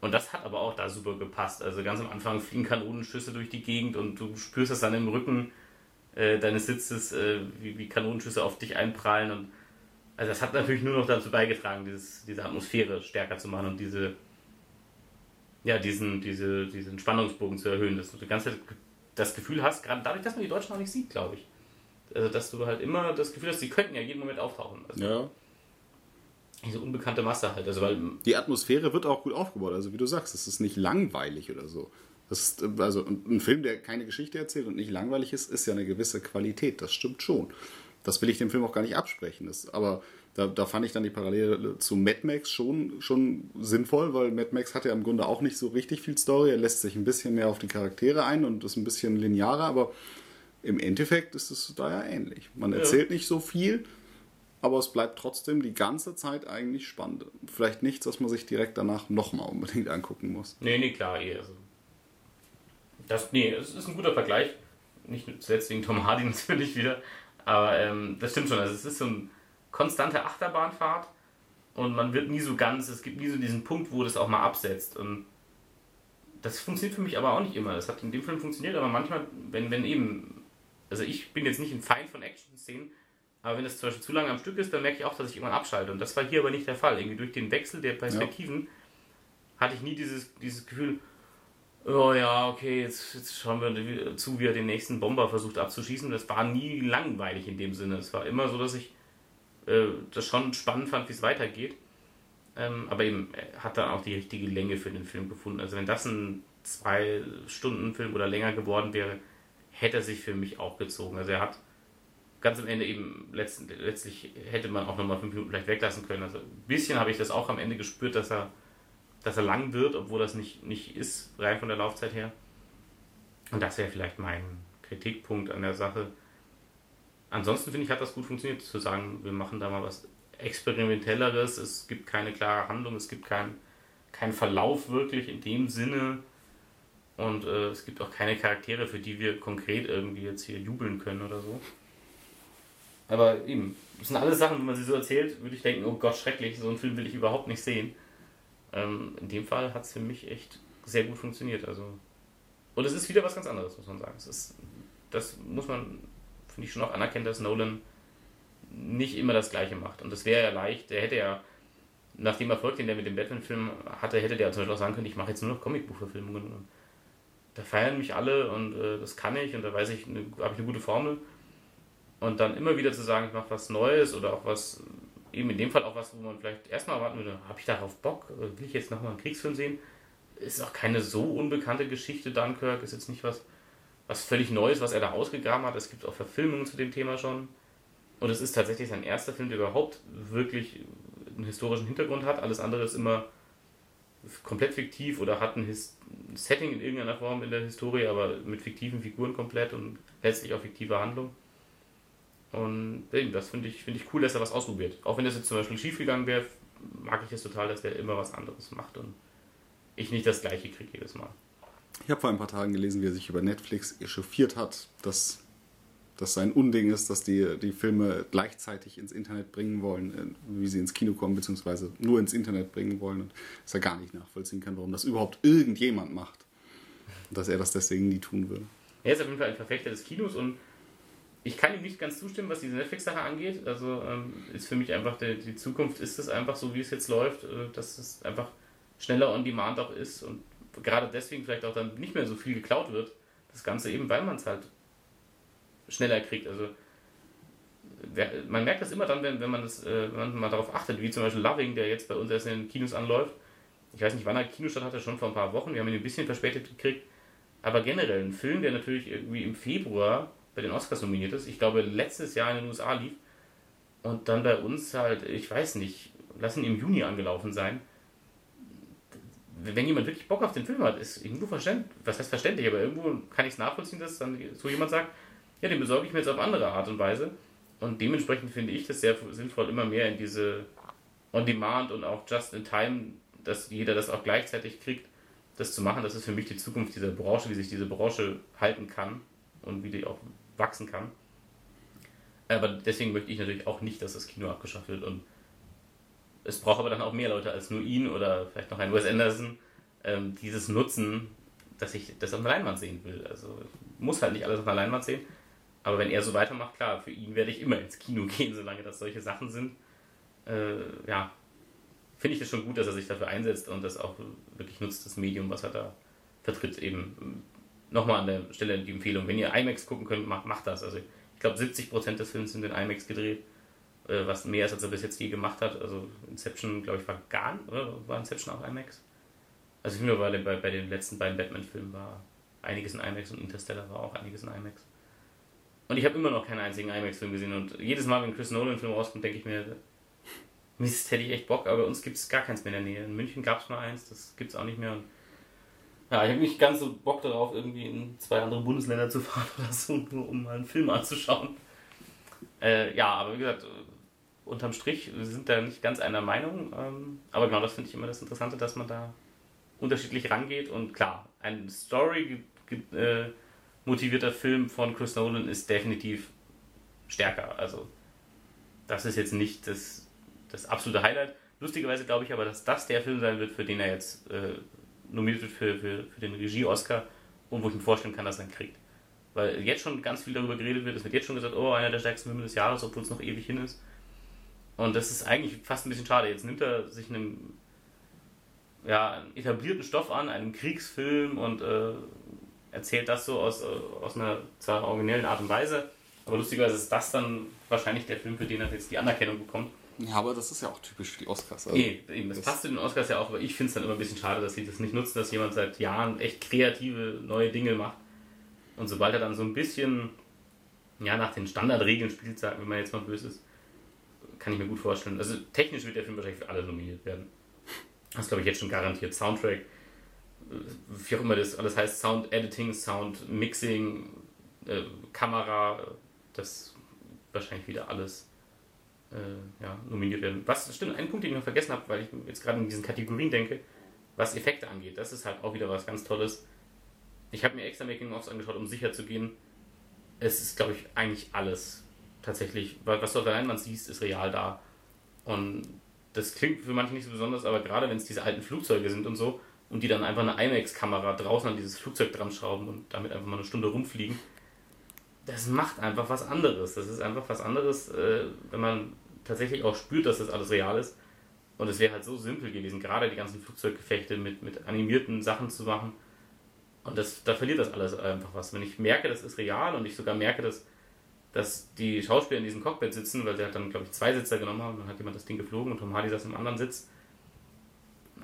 Und das hat aber auch da super gepasst. Also ganz am Anfang fliegen Kanonenschüsse durch die Gegend und du spürst das dann im Rücken äh, deines Sitzes, äh, wie, wie Kanonenschüsse auf dich einprallen. Und also das hat natürlich nur noch dazu beigetragen, dieses, diese Atmosphäre stärker zu machen und diese, ja, diesen, diese, diesen Spannungsbogen zu erhöhen, dass du die ganze Zeit das Gefühl hast, gerade dadurch, dass man die Deutschen auch nicht sieht, glaube ich. Also, dass du halt immer das Gefühl hast, sie könnten ja jeden Moment auftauchen. Also, Ja. Diese unbekannte Masse halt. Also, weil Die Atmosphäre wird auch gut aufgebaut. Also wie du sagst, es ist nicht langweilig oder so. Das ist, äh, also ein Film, der keine Geschichte erzählt und nicht langweilig ist, ist ja eine gewisse Qualität. Das stimmt schon. Das will ich dem Film auch gar nicht absprechen. Das, aber da, da fand ich dann die Parallele zu Mad Max schon, schon sinnvoll, weil Mad Max hat ja im Grunde auch nicht so richtig viel Story. Er lässt sich ein bisschen mehr auf die Charaktere ein und ist ein bisschen linearer, aber im Endeffekt ist es da ja ähnlich. Man erzählt nicht so viel, aber es bleibt trotzdem die ganze Zeit eigentlich spannend. Vielleicht nichts, was man sich direkt danach nochmal unbedingt angucken muss. Nee, nee, klar, eh. Also das, nee, es ist ein guter Vergleich. Nicht zuletzt wegen Tom Hardy natürlich wieder. Aber ähm, das stimmt schon. Also es ist so eine konstante Achterbahnfahrt und man wird nie so ganz, es gibt nie so diesen Punkt, wo das auch mal absetzt. Und das funktioniert für mich aber auch nicht immer. Das hat in dem Film funktioniert, aber manchmal, wenn, wenn eben, also ich bin jetzt nicht ein Feind von Action-Szenen, aber wenn es zum Beispiel zu lange am Stück ist, dann merke ich auch, dass ich irgendwann abschalte. Und das war hier aber nicht der Fall. Irgendwie durch den Wechsel der Perspektiven hatte ich nie dieses, dieses Gefühl, oh ja, okay, jetzt, jetzt schauen wir zu, wie er den nächsten Bomber versucht abzuschießen. Das war nie langweilig in dem Sinne. Es war immer so, dass ich äh, das schon spannend fand, wie es weitergeht. Ähm, aber eben, hat dann auch die richtige Länge für den Film gefunden. Also wenn das ein Zwei-Stunden-Film oder länger geworden wäre, hätte er sich für mich auch gezogen. Also er hat ganz am Ende eben letzt, letztlich hätte man auch nochmal fünf Minuten vielleicht weglassen können. Also ein bisschen habe ich das auch am Ende gespürt, dass er, dass er lang wird, obwohl das nicht, nicht ist, rein von der Laufzeit her. Und das wäre vielleicht mein Kritikpunkt an der Sache. Ansonsten finde ich, hat das gut funktioniert, zu sagen, wir machen da mal was Experimentelleres. Es gibt keine klare Handlung, es gibt keinen keinen Verlauf wirklich in dem Sinne. Und äh, es gibt auch keine Charaktere, für die wir konkret irgendwie jetzt hier jubeln können oder so. Aber eben, das sind alles Sachen, wenn man sie so erzählt, würde ich denken, oh Gott, schrecklich, so einen Film will ich überhaupt nicht sehen. Ähm, in dem Fall hat es für mich echt sehr gut funktioniert. Also. Und es ist wieder was ganz anderes, muss man sagen. Es ist, das muss man, finde ich, schon auch anerkennen, dass Nolan nicht immer das Gleiche macht. Und das wäre ja leicht, der hätte ja, nach dem Erfolg, den der mit dem Batman-Film hatte, hätte der zum Beispiel auch sagen können, ich mache jetzt nur noch Comicbuchverfilmungen. Und da feiern mich alle und äh, das kann ich und da weiß ich, ne, habe ich eine gute Formel. Und dann immer wieder zu sagen, ich mache was Neues oder auch was, eben in dem Fall auch was, wo man vielleicht erstmal erwarten würde, habe ich darauf Bock? Äh, Will ich jetzt nochmal einen Kriegsfilm sehen? Ist auch keine so unbekannte Geschichte, Dunkirk, ist jetzt nicht was, was völlig Neues, was er da ausgegraben hat. Es gibt auch Verfilmungen zu dem Thema schon. Und es ist tatsächlich sein erster Film, der überhaupt wirklich einen historischen Hintergrund hat. Alles andere ist immer komplett fiktiv oder hat ein His Setting in irgendeiner Form in der Historie, aber mit fiktiven Figuren komplett und letztlich auch fiktive Handlung. Und das finde ich, find ich cool, dass er was ausprobiert. Auch wenn das jetzt zum Beispiel schiefgegangen wäre, mag ich es total, dass der immer was anderes macht und ich nicht das gleiche kriege jedes Mal. Ich habe vor ein paar Tagen gelesen, wie er sich über Netflix echauffiert hat, dass das sein Unding ist, dass die, die Filme gleichzeitig ins Internet bringen wollen, äh, wie sie ins Kino kommen, beziehungsweise nur ins Internet bringen wollen. Und dass er gar nicht nachvollziehen kann, warum das überhaupt irgendjemand macht. Und dass er das deswegen nie tun würde. Er ist auf jeden Fall ein Verfechter des Kinos und ich kann ihm nicht ganz zustimmen, was diese Netflix-Sache angeht. Also ähm, ist für mich einfach der, die Zukunft ist es einfach so, wie es jetzt läuft, äh, dass es einfach schneller on demand auch ist und gerade deswegen vielleicht auch dann nicht mehr so viel geklaut wird. Das Ganze eben, weil man es halt schneller kriegt. Also wer, man merkt das immer dann, wenn, wenn man das, äh, wenn man mal darauf achtet, wie zum Beispiel Loving, der jetzt bei uns erst in den Kinos anläuft. Ich weiß nicht, wann er Kinostart hatte, schon vor ein paar Wochen. Wir haben ihn ein bisschen verspätet gekriegt. Aber generell ein Film, der natürlich irgendwie im Februar bei den Oscars nominiert ist. Ich glaube, letztes Jahr in den USA lief. Und dann bei uns halt, ich weiß nicht, lassen im Juni angelaufen sein. Wenn jemand wirklich Bock auf den Film hat, ist irgendwo verständlich, was heißt verständlich, aber irgendwo kann ich es nachvollziehen, dass dann so jemand sagt, ja, den besorge ich mir jetzt auf andere Art und Weise. Und dementsprechend finde ich das sehr sinnvoll, immer mehr in diese On-Demand und auch Just-in-Time, dass jeder das auch gleichzeitig kriegt, das zu machen. Das ist für mich die Zukunft dieser Branche, wie sich diese Branche halten kann und wie die auch wachsen kann. Aber deswegen möchte ich natürlich auch nicht, dass das Kino abgeschafft wird. Und es braucht aber dann auch mehr Leute als nur ihn oder vielleicht noch ein Wes Anderson, ähm, dieses Nutzen, dass ich das auf einer Leinwand sehen will. Also muss halt nicht alles auf einer Leinwand sehen. Aber wenn er so weitermacht, klar, für ihn werde ich immer ins Kino gehen, solange das solche Sachen sind. Äh, ja, finde ich das schon gut, dass er sich dafür einsetzt und das auch wirklich nutzt, das Medium, was er da vertritt, eben nochmal an der Stelle die Empfehlung, wenn ihr IMAX gucken könnt, macht, macht das. Also ich glaube 70% des Films sind in IMAX gedreht, äh, was mehr ist, als er bis jetzt je gemacht hat. Also Inception, glaube ich, war gar oder war Inception auch IMAX? Also ich finde, bei, bei, bei den letzten beiden Batman-Filmen war einiges in IMAX und Interstellar war auch einiges in IMAX. Und ich habe immer noch keinen einzigen IMAX-Film gesehen und jedes Mal, wenn Chris Nolan-Film rauskommt, denke ich mir, Mist, hätte ich echt Bock, aber bei uns gibt es gar keins mehr in der Nähe. In München gab es mal eins, das gibt es auch nicht mehr. Und ja, ich habe nicht ganz so Bock darauf, irgendwie in zwei andere Bundesländer zu fahren oder so, nur um mal einen Film anzuschauen. Äh, ja, aber wie gesagt, äh, unterm Strich, wir sind da nicht ganz einer Meinung. Ähm, aber genau das finde ich immer das Interessante, dass man da unterschiedlich rangeht. Und klar, ein Story äh, Film von Chris Nolan ist definitiv stärker. Also das ist jetzt nicht das das absolute Highlight. Lustigerweise glaube ich aber, dass das der Film sein wird, für den er jetzt äh, nominiert wird für, für, für den Regie-Oscar und wo ich mir vorstellen kann, dass er ihn kriegt. Weil jetzt schon ganz viel darüber geredet wird. Es wird jetzt schon gesagt, oh, einer der stärksten Filme des Jahres, obwohl es noch ewig hin ist. Und das ist eigentlich fast ein bisschen schade. Jetzt nimmt er sich einem ja, etablierten Stoff an, einem Kriegsfilm und äh, erzählt das so aus, äh, aus einer zwar originellen Art und Weise. Aber lustigerweise ist das dann wahrscheinlich der Film, für den er jetzt die Anerkennung bekommt. Ja, aber das ist ja auch typisch für die Oscars. Also nee, eben, das, das passt zu den Oscars ja auch, aber ich finde es dann immer ein bisschen schade, dass sie das nicht nutzen, dass jemand seit Jahren echt kreative neue Dinge macht. Und sobald er dann so ein bisschen ja, nach den Standardregeln spielt, sagen, wenn man jetzt mal böse ist, kann ich mir gut vorstellen. Also technisch wird der Film wahrscheinlich für alle nominiert werden. Das glaube ich jetzt schon garantiert. Soundtrack, wie auch immer das alles heißt, Sound Editing, Sound Mixing, äh, Kamera, das wahrscheinlich wieder alles äh, ja, nominiert werden. Was stimmt, ein Punkt, den ich noch vergessen habe, weil ich jetzt gerade in diesen Kategorien denke, was Effekte angeht, das ist halt auch wieder was ganz Tolles. Ich habe mir extra Making-ofs angeschaut, um sicher zu gehen. Es ist, glaube ich, eigentlich alles tatsächlich, was du auf der Leinwand siehst, ist real da. Und das klingt für manche nicht so besonders, aber gerade wenn es diese alten Flugzeuge sind und so und die dann einfach eine IMAX-Kamera draußen an dieses Flugzeug dran schrauben und damit einfach mal eine Stunde rumfliegen, das macht einfach was anderes. Das ist einfach was anderes, äh, wenn man tatsächlich auch spürt, dass das alles real ist. Und es wäre halt so simpel gewesen, gerade die ganzen Flugzeuggefechte mit, mit animierten Sachen zu machen. Und das, da verliert das alles einfach was. Wenn ich merke, das ist real und ich sogar merke, dass, dass die Schauspieler in diesem Cockpit sitzen, weil sie hat dann, glaube ich, zwei Sitzer genommen haben, dann hat jemand das Ding geflogen und Tom Hardy saß im anderen Sitz.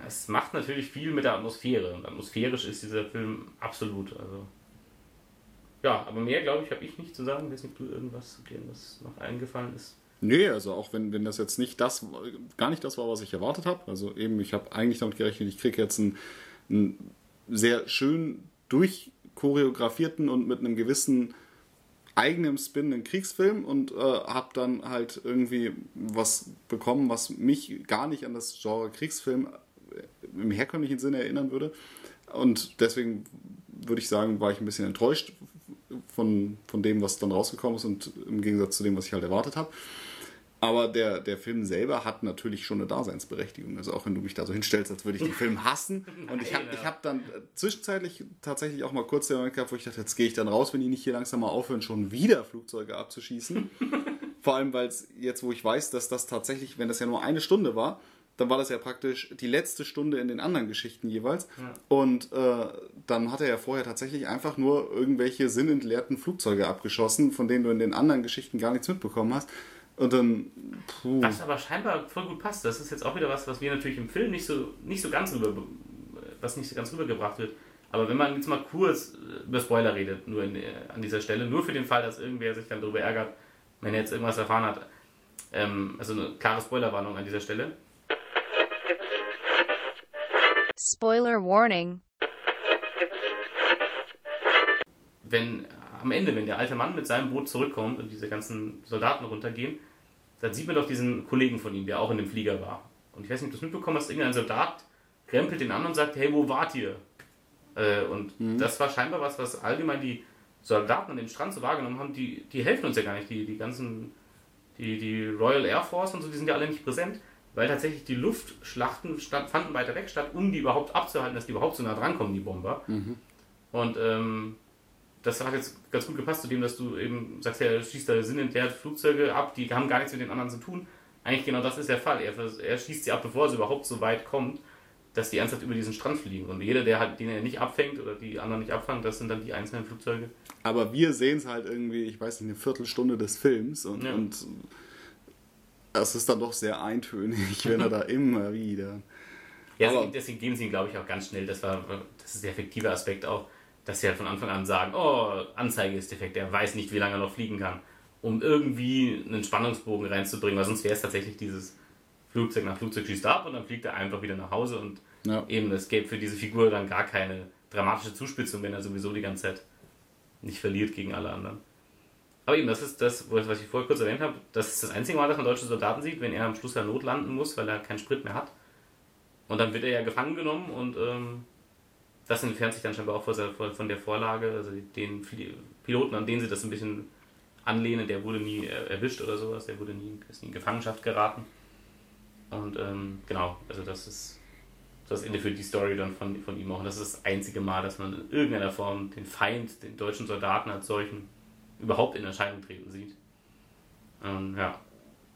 Es macht natürlich viel mit der Atmosphäre und atmosphärisch ist dieser Film absolut. Also ja, aber mehr, glaube ich, habe ich nicht zu sagen. Ich weiß nicht, ob du irgendwas, dir was noch eingefallen ist. Nee, also auch wenn, wenn das jetzt nicht das, gar nicht das war, was ich erwartet habe. Also eben, ich habe eigentlich damit gerechnet, ich kriege jetzt einen, einen sehr schön durchchoreografierten und mit einem gewissen eigenen Spin einen Kriegsfilm und äh, habe dann halt irgendwie was bekommen, was mich gar nicht an das Genre Kriegsfilm im herkömmlichen Sinne erinnern würde. Und deswegen würde ich sagen, war ich ein bisschen enttäuscht von, von dem, was dann rausgekommen ist und im Gegensatz zu dem, was ich halt erwartet habe. Aber der, der Film selber hat natürlich schon eine Daseinsberechtigung. Also auch wenn du mich da so hinstellst, als würde ich den Film hassen. Und ich habe ich hab dann zwischenzeitlich tatsächlich auch mal kurz den Moment gehabt, wo ich dachte, jetzt gehe ich dann raus, wenn die nicht hier langsam mal aufhören, schon wieder Flugzeuge abzuschießen. Vor allem, weil es jetzt, wo ich weiß, dass das tatsächlich, wenn das ja nur eine Stunde war, dann war das ja praktisch die letzte Stunde in den anderen Geschichten jeweils. Ja. Und äh, dann hat er ja vorher tatsächlich einfach nur irgendwelche sinnentleerten Flugzeuge abgeschossen, von denen du in den anderen Geschichten gar nichts mitbekommen hast. Und dann. Puh. Was aber scheinbar voll gut passt. Das ist jetzt auch wieder was, was wir natürlich im Film nicht so, nicht so ganz rüber, was nicht so ganz rübergebracht wird. Aber wenn man jetzt mal kurz über Spoiler redet, nur in, an dieser Stelle, nur für den Fall, dass irgendwer sich dann darüber ärgert, wenn er jetzt irgendwas erfahren hat. Ähm, also eine klare Spoilerwarnung an dieser Stelle. Spoiler Warning. Wenn am Ende, wenn der alte Mann mit seinem Boot zurückkommt und diese ganzen Soldaten runtergehen, dann sieht man doch diesen Kollegen von ihm, der auch in dem Flieger war. Und ich weiß nicht, ob du das mitbekommen hast, irgendein Soldat krempelt den an und sagt, hey, wo wart ihr? Äh, und mhm. das war scheinbar was, was allgemein die Soldaten an dem Strand so wahrgenommen haben, die, die helfen uns ja gar nicht. Die, die ganzen, die, die Royal Air Force und so, die sind ja alle nicht präsent, weil tatsächlich die Luftschlachten statt, fanden weiter weg statt, um die überhaupt abzuhalten, dass die überhaupt so nah drankommen, die Bomber. Mhm. Und ähm, das hat jetzt ganz gut gepasst zu dem, dass du eben sagst, er schießt da sinnentleert Flugzeuge ab, die haben gar nichts mit den anderen zu tun. Eigentlich genau das ist der Fall. Er, er schießt sie ab, bevor sie überhaupt so weit kommt. dass die ernsthaft über diesen Strand fliegen. Und jeder, der halt, den er nicht abfängt oder die anderen nicht abfangen, das sind dann die einzelnen Flugzeuge. Aber wir sehen es halt irgendwie, ich weiß nicht, eine Viertelstunde des Films und, Ja. und es ist dann doch sehr eintönig, wenn er da immer wieder. Ja, deswegen geben sie ihn, glaube ich, auch ganz schnell. Das war das ist der effektive Aspekt auch, dass sie halt von Anfang an sagen, oh, Anzeige ist defekt, er weiß nicht, wie lange er noch fliegen kann. Um irgendwie einen Spannungsbogen reinzubringen, weil sonst wäre es tatsächlich dieses Flugzeug nach Flugzeug schießt ab und dann fliegt er einfach wieder nach Hause und Ja. eben, es gäbe für diese Figur dann gar keine dramatische Zuspitzung, wenn er sowieso die ganze Zeit nicht verliert gegen alle anderen. Aber eben, das ist das, was ich vorher kurz erwähnt habe, das ist das einzige Mal, dass man deutsche Soldaten sieht, wenn er am Schluss der Not landen muss, weil er keinen Sprit mehr hat. Und dann wird er ja gefangen genommen und ähm, das entfernt sich dann scheinbar auch von der, Vorlage, also den Piloten, an den sie das ein bisschen anlehnen, der wurde nie erwischt oder sowas, der wurde nie, nie in Gefangenschaft geraten. Und ähm, genau, also das ist das Ende für die Story dann von, von ihm auch. Und das ist das einzige Mal, dass man in irgendeiner Form den Feind, den deutschen Soldaten als solchen, überhaupt in Erscheinung treten sieht. Ähm, ja.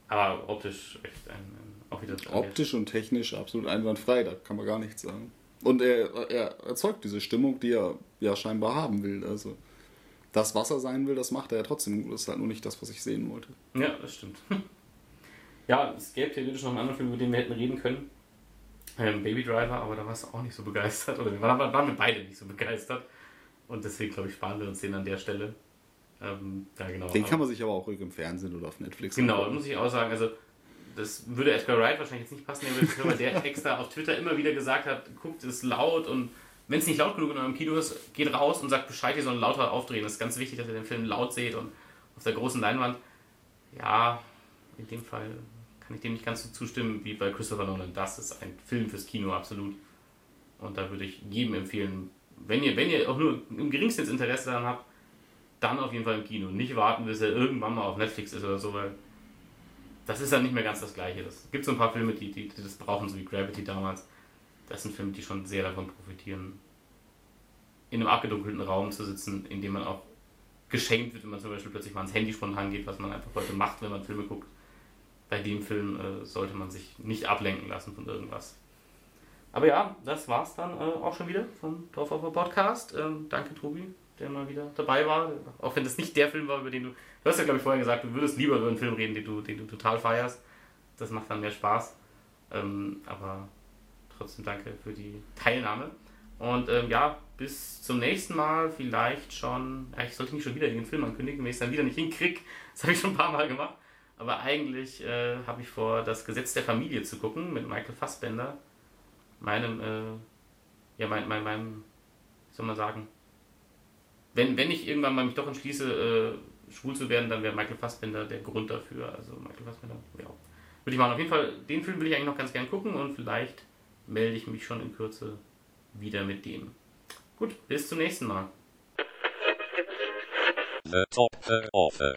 Aber optisch echt ein, ein auch wieder Optisch und technisch absolut einwandfrei, da kann man gar nichts sagen. Und er, er erzeugt diese Stimmung, die er ja scheinbar haben will. Also das, was er sein will, das macht er ja trotzdem. Das ist halt nur nicht das, was ich sehen wollte. Ja, das stimmt. Ja, es gäbe theoretisch noch einen anderen Film, über den wir hätten reden können. Ähm, Baby Driver, aber da warst du auch nicht so begeistert. Oder wir waren, waren wir beide nicht so begeistert. Und deswegen, glaube ich, sparen wir uns den an der Stelle. Ähm, ja, genau. Den kann man sich aber auch ruhig im Fernsehen oder auf Netflix Genau, muss ich auch sagen. Also, das würde Edgar Wright wahrscheinlich jetzt nicht passen, weil der extra auf Twitter immer wieder gesagt hat: guckt es laut und wenn es nicht laut genug in eurem Kino ist, geht raus und sagt Bescheid, ihr sollt lauter aufdrehen. Das ist ganz wichtig, dass ihr den Film laut seht und auf der großen Leinwand. Ja, in dem Fall kann ich dem nicht ganz so zustimmen wie bei Christopher Nolan. Das ist ein Film fürs Kino, absolut. Und da würde ich jedem empfehlen, wenn ihr, wenn ihr auch nur im geringsten Interesse daran habt, dann auf jeden Fall im Kino. Nicht warten, bis er irgendwann mal auf Netflix ist oder so, weil das ist dann nicht mehr ganz das Gleiche. Es gibt so ein paar Filme, die, die, die das brauchen, so wie Gravity damals. Das sind Filme, die schon sehr davon profitieren, in einem abgedunkelten Raum zu sitzen, in dem man auch geschenkt wird, wenn man zum Beispiel plötzlich mal ans Handy spontan geht, was man einfach heute macht, wenn man Filme guckt. Bei dem Film äh, sollte man sich nicht ablenken lassen von irgendwas. Aber ja, das war's dann äh, auch schon wieder vom Dorfopfer Podcast. Ähm, danke, Tobi, der mal wieder dabei war. Auch wenn das nicht der Film war, über den du. Du hast ja, glaube ich, vorher gesagt, du würdest lieber über einen Film reden, den du, den du total feierst. Das macht dann mehr Spaß. Ähm, aber trotzdem danke für die Teilnahme. Und ähm, ja, bis zum nächsten Mal vielleicht schon. Ja, ich sollte nicht schon wieder den Film ankündigen, wenn ich es dann wieder nicht hinkriege. Das habe ich schon ein paar Mal gemacht. Aber eigentlich äh, habe ich vor, das Gesetz der Familie zu gucken mit Michael Fassbender. Meinem, äh, ja, mein, mein, meinem, wie soll man sagen, wenn, wenn ich irgendwann mal mich doch entschließe, äh, schwul zu werden, dann wäre Michael Fassbender der Grund dafür. Also Michael Fassbender, ja. Würde ich machen. Auf jeden Fall, den Film will ich eigentlich noch ganz gern gucken und vielleicht melde ich mich schon in Kürze wieder mit dem. Gut, bis zum nächsten Mal. The top offer.